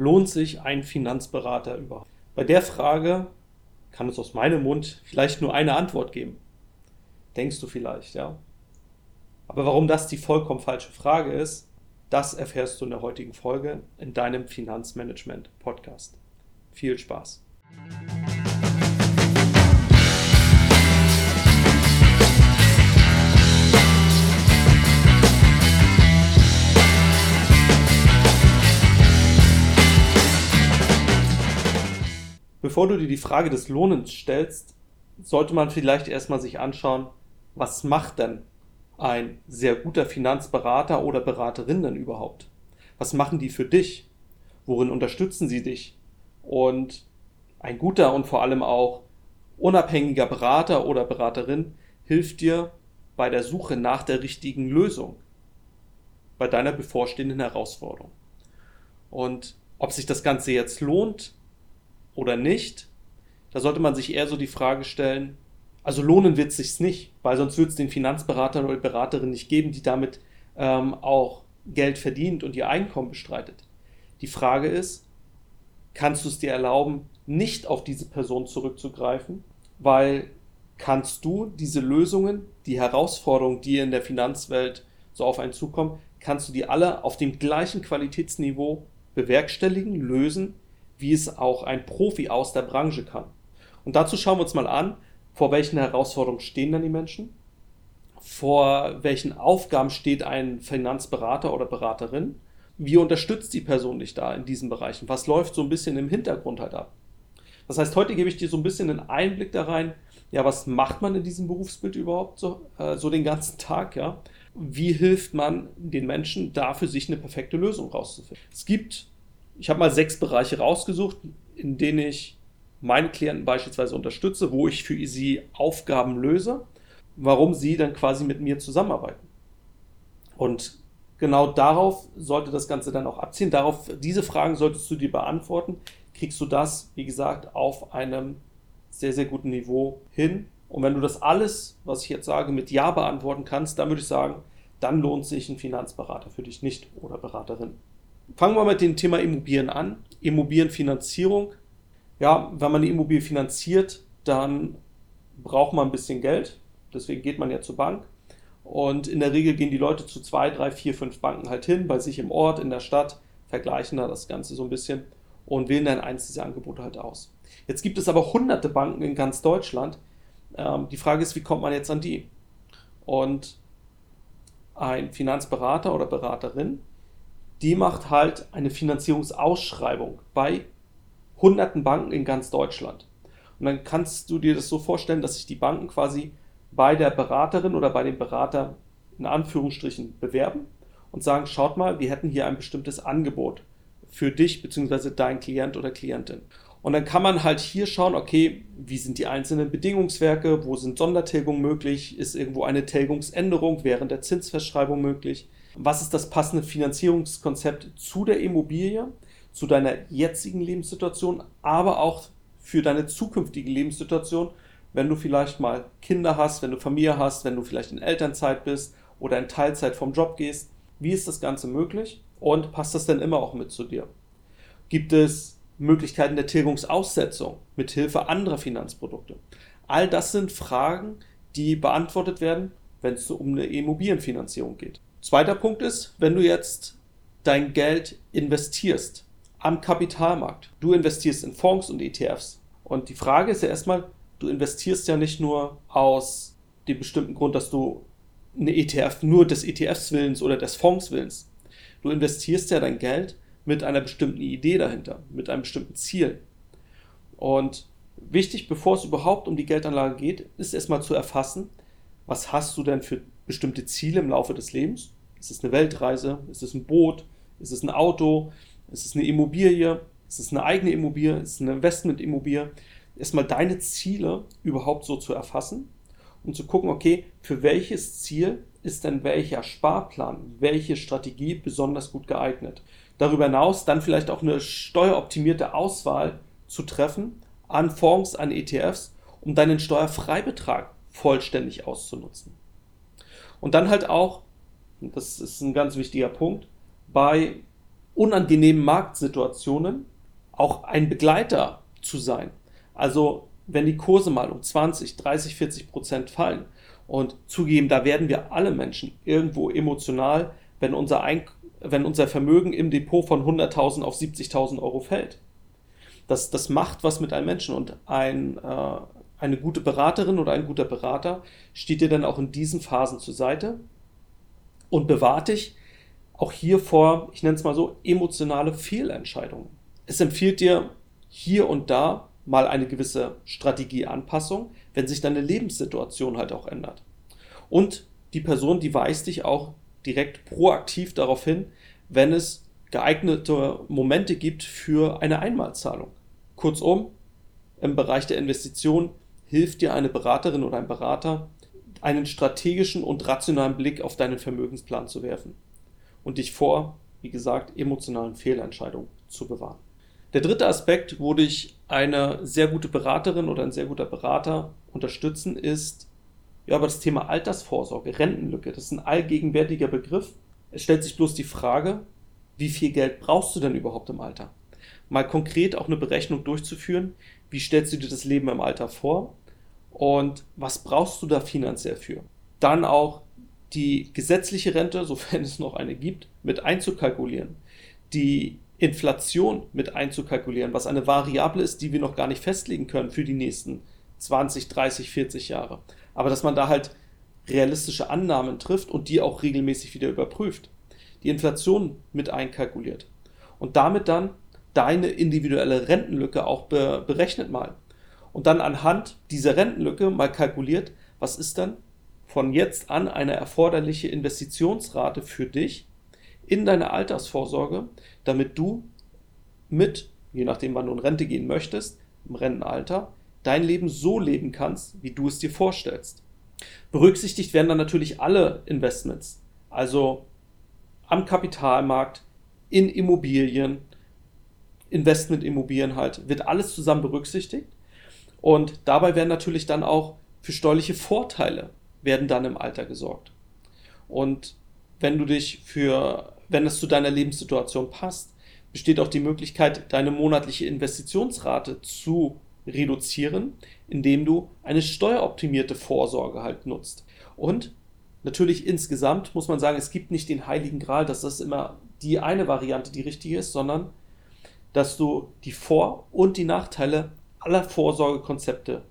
lohnt sich ein Finanzberater überhaupt? Bei der Frage kann es aus meinem Mund vielleicht nur eine Antwort geben. Denkst du vielleicht, ja? Aber warum das die vollkommen falsche Frage ist, das erfährst du in der heutigen Folge in deinem Finanzmanagement-Podcast. Viel Spaß! Bevor du dir die Frage des Lohnens stellst, sollte man vielleicht erstmal sich anschauen, was macht denn ein sehr guter Finanzberater oder Beraterin denn überhaupt? Was machen die für dich? Worin unterstützen sie dich? Und ein guter und vor allem auch unabhängiger Berater oder Beraterin hilft dir bei der Suche nach der richtigen Lösung, bei deiner bevorstehenden Herausforderung. Und ob sich das Ganze jetzt lohnt oder nicht, da sollte man sich eher so die Frage stellen, also lohnen wird es sich nicht, weil sonst wird es den Finanzberatern oder Beraterin nicht geben, die damit ähm, auch Geld verdient und ihr Einkommen bestreitet. Die Frage ist, kannst du es dir erlauben, nicht auf diese Person zurückzugreifen, weil kannst du diese Lösungen, die Herausforderungen, die in der Finanzwelt so auf einen zukommen, kannst du die alle auf dem gleichen Qualitätsniveau bewerkstelligen, lösen, wie es auch ein Profi aus der Branche kann. Und dazu schauen wir uns mal an, vor welchen Herausforderungen stehen dann die Menschen, vor welchen Aufgaben steht ein Finanzberater oder Beraterin, wie unterstützt die Person dich da in diesen Bereichen, was läuft so ein bisschen im Hintergrund halt ab. Das heißt, heute gebe ich dir so ein bisschen einen Einblick da rein, ja, was macht man in diesem Berufsbild überhaupt so, äh, so den ganzen Tag, ja? Wie hilft man den Menschen da für sich eine perfekte Lösung rauszufinden? Es gibt ich habe mal sechs Bereiche rausgesucht, in denen ich meine Klienten beispielsweise unterstütze, wo ich für sie Aufgaben löse, warum sie dann quasi mit mir zusammenarbeiten. Und genau darauf sollte das Ganze dann auch abziehen. Darauf, diese Fragen solltest du dir beantworten. Kriegst du das, wie gesagt, auf einem sehr, sehr guten Niveau hin. Und wenn du das alles, was ich jetzt sage, mit Ja beantworten kannst, dann würde ich sagen, dann lohnt sich ein Finanzberater für dich nicht oder Beraterin. Fangen wir mit dem Thema Immobilien an. Immobilienfinanzierung. Ja, wenn man eine Immobilie finanziert, dann braucht man ein bisschen Geld. Deswegen geht man ja zur Bank. Und in der Regel gehen die Leute zu zwei, drei, vier, fünf Banken halt hin, bei sich im Ort, in der Stadt, vergleichen da das Ganze so ein bisschen und wählen dann eins dieser Angebote halt aus. Jetzt gibt es aber hunderte Banken in ganz Deutschland. Ähm, die Frage ist, wie kommt man jetzt an die? Und ein Finanzberater oder Beraterin die macht halt eine Finanzierungsausschreibung bei hunderten Banken in ganz Deutschland. Und dann kannst du dir das so vorstellen, dass sich die Banken quasi bei der Beraterin oder bei dem Berater in Anführungsstrichen bewerben und sagen, schaut mal, wir hätten hier ein bestimmtes Angebot für dich bzw. dein Klient oder Klientin. Und dann kann man halt hier schauen, okay, wie sind die einzelnen Bedingungswerke, wo sind Sondertilgungen möglich, ist irgendwo eine Tilgungsänderung während der Zinsverschreibung möglich, was ist das passende Finanzierungskonzept zu der Immobilie, zu deiner jetzigen Lebenssituation, aber auch für deine zukünftige Lebenssituation, wenn du vielleicht mal Kinder hast, wenn du Familie hast, wenn du vielleicht in Elternzeit bist oder in Teilzeit vom Job gehst. Wie ist das Ganze möglich und passt das denn immer auch mit zu dir? Gibt es Möglichkeiten der Tilgungsaussetzung mit Hilfe anderer Finanzprodukte? All das sind Fragen, die beantwortet werden, wenn es um eine Immobilienfinanzierung geht. Zweiter Punkt ist, wenn du jetzt dein Geld investierst am Kapitalmarkt. Du investierst in Fonds und ETFs. Und die Frage ist ja erstmal, du investierst ja nicht nur aus dem bestimmten Grund, dass du eine ETF nur des ETFs willens oder des Fonds willens. Du investierst ja dein Geld mit einer bestimmten Idee dahinter, mit einem bestimmten Ziel. Und wichtig, bevor es überhaupt um die Geldanlage geht, ist erstmal zu erfassen, was hast du denn für bestimmte Ziele im Laufe des Lebens? Ist es eine Weltreise? Ist es ein Boot? Ist es ein Auto? Ist es eine Immobilie? Ist es eine eigene Immobilie? Ist es eine Investmentimmobilie? Erstmal deine Ziele überhaupt so zu erfassen und zu gucken, okay, für welches Ziel ist denn welcher Sparplan, welche Strategie besonders gut geeignet. Darüber hinaus dann vielleicht auch eine steueroptimierte Auswahl zu treffen an Fonds, an ETFs, um deinen Steuerfreibetrag vollständig auszunutzen. Und dann halt auch, das ist ein ganz wichtiger Punkt, bei unangenehmen Marktsituationen auch ein Begleiter zu sein. Also wenn die Kurse mal um 20, 30, 40 Prozent fallen und zugeben, da werden wir alle Menschen irgendwo emotional, wenn unser, Ein wenn unser Vermögen im Depot von 100.000 auf 70.000 Euro fällt. Das, das macht was mit einem Menschen und ein, äh, eine gute Beraterin oder ein guter Berater steht dir dann auch in diesen Phasen zur Seite und bewahrt dich auch hier vor, ich nenne es mal so, emotionale Fehlentscheidungen. Es empfiehlt dir hier und da mal eine gewisse Strategieanpassung, wenn sich deine Lebenssituation halt auch ändert. Und die Person, die weist dich auch direkt proaktiv darauf hin, wenn es geeignete Momente gibt für eine Einmalzahlung. Kurzum, im Bereich der Investition hilft dir eine Beraterin oder ein Berater, einen strategischen und rationalen Blick auf deinen Vermögensplan zu werfen und dich vor, wie gesagt, emotionalen Fehlentscheidungen zu bewahren. Der dritte Aspekt, wo dich eine sehr gute Beraterin oder ein sehr guter Berater unterstützen, ist ja, aber das Thema Altersvorsorge, Rentenlücke. Das ist ein allgegenwärtiger Begriff. Es stellt sich bloß die Frage, wie viel Geld brauchst du denn überhaupt im Alter? Mal konkret auch eine Berechnung durchzuführen. Wie stellst du dir das Leben im Alter vor? Und was brauchst du da finanziell für? Dann auch die gesetzliche Rente, sofern es noch eine gibt, mit einzukalkulieren. Die Inflation mit einzukalkulieren, was eine Variable ist, die wir noch gar nicht festlegen können für die nächsten 20, 30, 40 Jahre. Aber dass man da halt realistische Annahmen trifft und die auch regelmäßig wieder überprüft. Die Inflation mit einkalkuliert. Und damit dann deine individuelle Rentenlücke auch be berechnet mal. Und dann anhand dieser Rentenlücke mal kalkuliert, was ist dann von jetzt an eine erforderliche Investitionsrate für dich in deine Altersvorsorge, damit du mit, je nachdem wann du in Rente gehen möchtest, im Rentenalter, dein Leben so leben kannst, wie du es dir vorstellst. Berücksichtigt werden dann natürlich alle Investments, also am Kapitalmarkt, in Immobilien, Investmentimmobilien halt, wird alles zusammen berücksichtigt. Und dabei werden natürlich dann auch für steuerliche Vorteile werden dann im Alter gesorgt. Und wenn du dich für, wenn es zu deiner Lebenssituation passt, besteht auch die Möglichkeit, deine monatliche Investitionsrate zu reduzieren, indem du eine steueroptimierte Vorsorge halt nutzt. Und natürlich insgesamt muss man sagen, es gibt nicht den heiligen Gral, dass das immer die eine Variante die richtige ist, sondern dass du die Vor- und die Nachteile aller Vorsorgekonzepte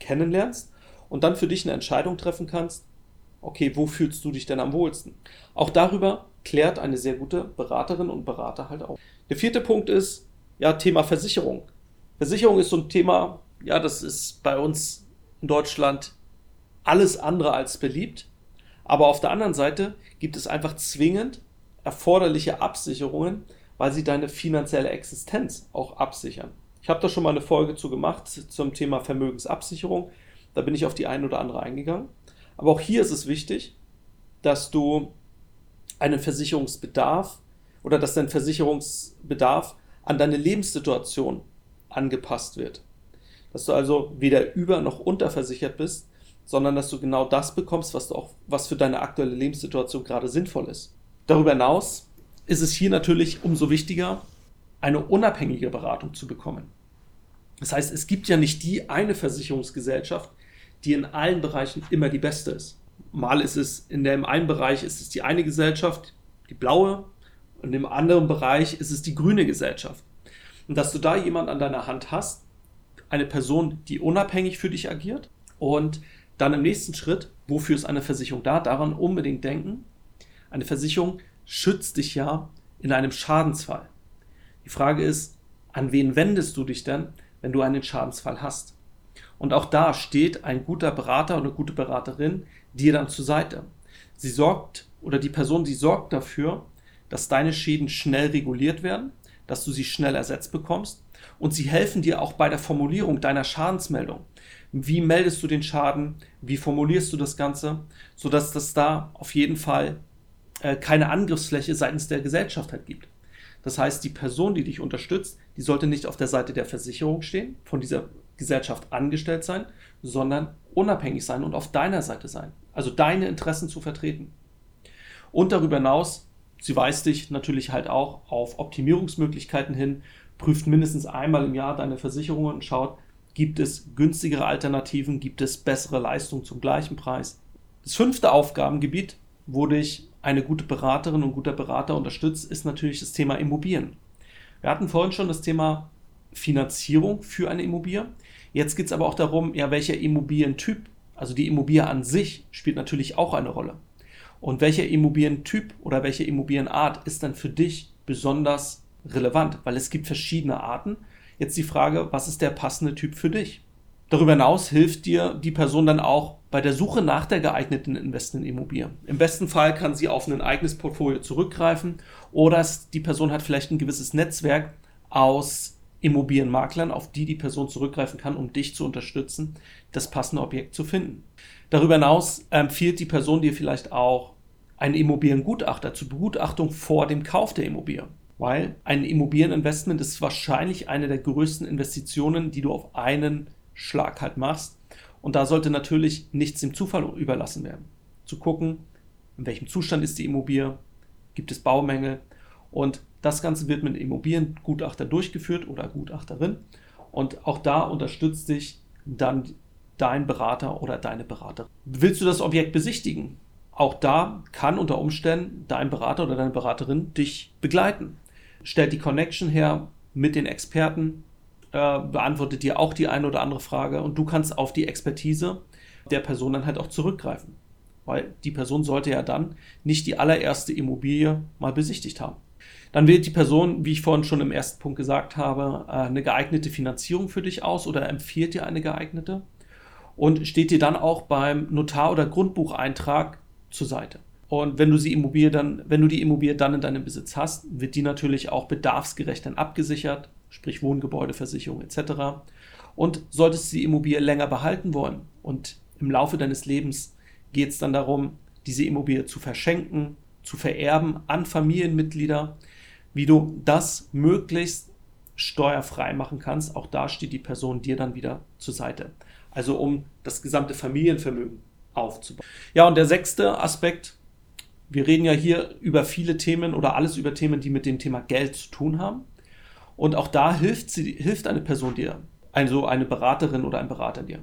kennenlernst und dann für dich eine Entscheidung treffen kannst, okay, wo fühlst du dich denn am wohlsten? Auch darüber klärt eine sehr gute Beraterin und Berater halt auch. Der vierte Punkt ist, ja, Thema Versicherung. Versicherung ist so ein Thema, ja, das ist bei uns in Deutschland alles andere als beliebt. Aber auf der anderen Seite gibt es einfach zwingend erforderliche Absicherungen, weil sie deine finanzielle Existenz auch absichern. Ich habe da schon mal eine Folge zu gemacht zum Thema Vermögensabsicherung. Da bin ich auf die eine oder andere eingegangen. Aber auch hier ist es wichtig, dass du einen Versicherungsbedarf oder dass dein Versicherungsbedarf an deine Lebenssituation angepasst wird. Dass du also weder über noch unterversichert bist, sondern dass du genau das bekommst, was, du auch, was für deine aktuelle Lebenssituation gerade sinnvoll ist. Darüber hinaus ist es hier natürlich umso wichtiger, eine unabhängige Beratung zu bekommen. Das heißt, es gibt ja nicht die eine Versicherungsgesellschaft, die in allen Bereichen immer die beste ist. Mal ist es in dem einen Bereich ist es die eine Gesellschaft, die blaue, und im anderen Bereich ist es die grüne Gesellschaft. Und dass du da jemand an deiner Hand hast, eine Person, die unabhängig für dich agiert und dann im nächsten Schritt, wofür ist eine Versicherung da? Daran unbedingt denken. Eine Versicherung schützt dich ja in einem Schadensfall. Die Frage ist, an wen wendest du dich denn, wenn du einen Schadensfall hast? Und auch da steht ein guter Berater oder eine gute Beraterin dir dann zur Seite. Sie sorgt oder die Person, die sorgt dafür, dass deine Schäden schnell reguliert werden, dass du sie schnell ersetzt bekommst und sie helfen dir auch bei der Formulierung deiner Schadensmeldung. Wie meldest du den Schaden? Wie formulierst du das Ganze? Sodass das da auf jeden Fall äh, keine Angriffsfläche seitens der Gesellschaft halt gibt. Das heißt, die Person, die dich unterstützt, die sollte nicht auf der Seite der Versicherung stehen, von dieser Gesellschaft angestellt sein, sondern unabhängig sein und auf deiner Seite sein. Also deine Interessen zu vertreten. Und darüber hinaus sie weist dich natürlich halt auch auf Optimierungsmöglichkeiten hin, prüft mindestens einmal im Jahr deine Versicherungen und schaut, gibt es günstigere Alternativen, gibt es bessere Leistungen zum gleichen Preis. Das fünfte Aufgabengebiet, wo dich eine gute Beraterin und guter Berater unterstützt, ist natürlich das Thema Immobilien. Wir hatten vorhin schon das Thema Finanzierung für eine Immobilie. Jetzt geht es aber auch darum, ja, welcher Immobilientyp, also die Immobilie an sich, spielt natürlich auch eine Rolle. Und welcher Immobilientyp oder welche Immobilienart ist dann für dich besonders relevant? Weil es gibt verschiedene Arten. Jetzt die Frage, was ist der passende Typ für dich? Darüber hinaus hilft dir die Person dann auch bei der Suche nach der geeigneten Investmentimmobilie. Im besten Fall kann sie auf ein eigenes Portfolio zurückgreifen oder die Person hat vielleicht ein gewisses Netzwerk aus Immobilienmaklern, auf die die Person zurückgreifen kann, um dich zu unterstützen, das passende Objekt zu finden. Darüber hinaus empfiehlt die Person dir vielleicht auch einen Immobiliengutachter zur Begutachtung vor dem Kauf der Immobilie. Weil ein Immobilieninvestment ist wahrscheinlich eine der größten Investitionen, die du auf einen Schlag halt machst. Und da sollte natürlich nichts dem Zufall überlassen werden. Zu gucken, in welchem Zustand ist die Immobilie, gibt es Baumängel und das Ganze wird mit Immobiliengutachter durchgeführt oder Gutachterin und auch da unterstützt dich dann dein Berater oder deine Beraterin. Willst du das Objekt besichtigen? Auch da kann unter Umständen dein Berater oder deine Beraterin dich begleiten. Stellt die Connection her mit den Experten, äh, beantwortet dir auch die eine oder andere Frage und du kannst auf die Expertise der Person dann halt auch zurückgreifen. Weil die Person sollte ja dann nicht die allererste Immobilie mal besichtigt haben. Dann wählt die Person, wie ich vorhin schon im ersten Punkt gesagt habe, äh, eine geeignete Finanzierung für dich aus oder empfiehlt dir eine geeignete und steht dir dann auch beim Notar- oder Grundbucheintrag zur Seite. Und wenn du die Immobilie dann, wenn du die Immobilie dann in deinem Besitz hast, wird die natürlich auch bedarfsgerecht dann abgesichert sprich Wohngebäudeversicherung etc. Und solltest du die Immobilie länger behalten wollen und im Laufe deines Lebens geht es dann darum, diese Immobilie zu verschenken, zu vererben an Familienmitglieder, wie du das möglichst steuerfrei machen kannst. Auch da steht die Person dir dann wieder zur Seite. Also um das gesamte Familienvermögen aufzubauen. Ja, und der sechste Aspekt, wir reden ja hier über viele Themen oder alles über Themen, die mit dem Thema Geld zu tun haben. Und auch da hilft, sie, hilft eine Person dir, also eine Beraterin oder ein Berater dir.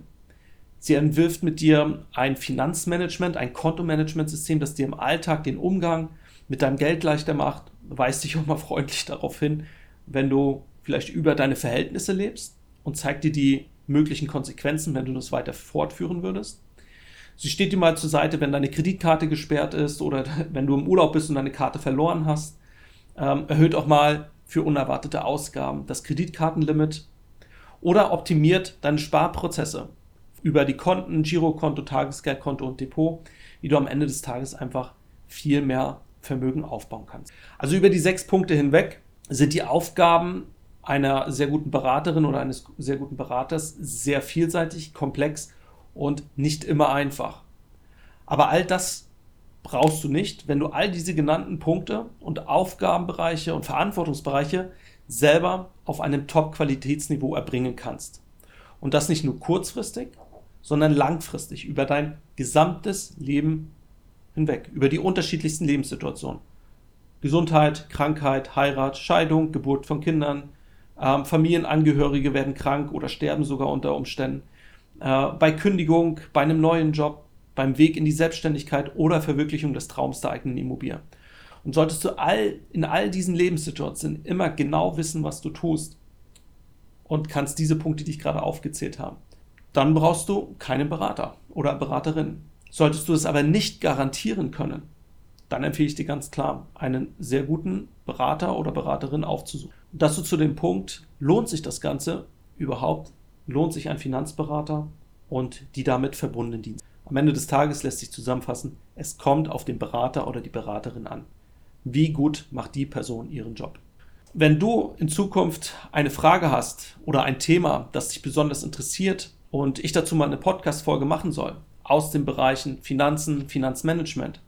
Sie entwirft mit dir ein Finanzmanagement, ein Kontomanagementsystem, das dir im Alltag den Umgang mit deinem Geld leichter macht, weist dich auch mal freundlich darauf hin, wenn du vielleicht über deine Verhältnisse lebst und zeigt dir die möglichen Konsequenzen, wenn du das weiter fortführen würdest. Sie steht dir mal zur Seite, wenn deine Kreditkarte gesperrt ist oder wenn du im Urlaub bist und deine Karte verloren hast. Ähm, erhöht auch mal für unerwartete Ausgaben, das Kreditkartenlimit oder optimiert deine Sparprozesse über die Konten, Girokonto, Tagesgeldkonto und Depot, wie du am Ende des Tages einfach viel mehr Vermögen aufbauen kannst. Also über die sechs Punkte hinweg sind die Aufgaben einer sehr guten Beraterin oder eines sehr guten Beraters sehr vielseitig, komplex und nicht immer einfach. Aber all das brauchst du nicht, wenn du all diese genannten Punkte und Aufgabenbereiche und Verantwortungsbereiche selber auf einem Top-Qualitätsniveau erbringen kannst. Und das nicht nur kurzfristig, sondern langfristig über dein gesamtes Leben hinweg, über die unterschiedlichsten Lebenssituationen. Gesundheit, Krankheit, Heirat, Scheidung, Geburt von Kindern, ähm, Familienangehörige werden krank oder sterben sogar unter Umständen, äh, bei Kündigung, bei einem neuen Job, beim Weg in die Selbstständigkeit oder Verwirklichung des Traums der eigenen Immobilie. Und solltest du all, in all diesen Lebenssituationen immer genau wissen, was du tust und kannst diese Punkte, die ich gerade aufgezählt habe, dann brauchst du keinen Berater oder Beraterin. Solltest du es aber nicht garantieren können, dann empfehle ich dir ganz klar, einen sehr guten Berater oder Beraterin aufzusuchen. Dass du zu dem Punkt, lohnt sich das Ganze überhaupt? Lohnt sich ein Finanzberater und die damit verbundenen Dienste? Am Ende des Tages lässt sich zusammenfassen, es kommt auf den Berater oder die Beraterin an. Wie gut macht die Person ihren Job? Wenn du in Zukunft eine Frage hast oder ein Thema, das dich besonders interessiert und ich dazu mal eine Podcast-Folge machen soll, aus den Bereichen Finanzen, Finanzmanagement,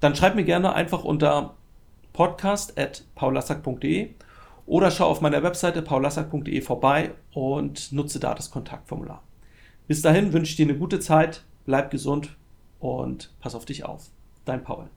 dann schreib mir gerne einfach unter podcast.paulassack.de oder schau auf meiner Webseite paulassack.de vorbei und nutze da das Kontaktformular. Bis dahin wünsche ich dir eine gute Zeit bleib gesund und pass auf dich auf. Dein Paul.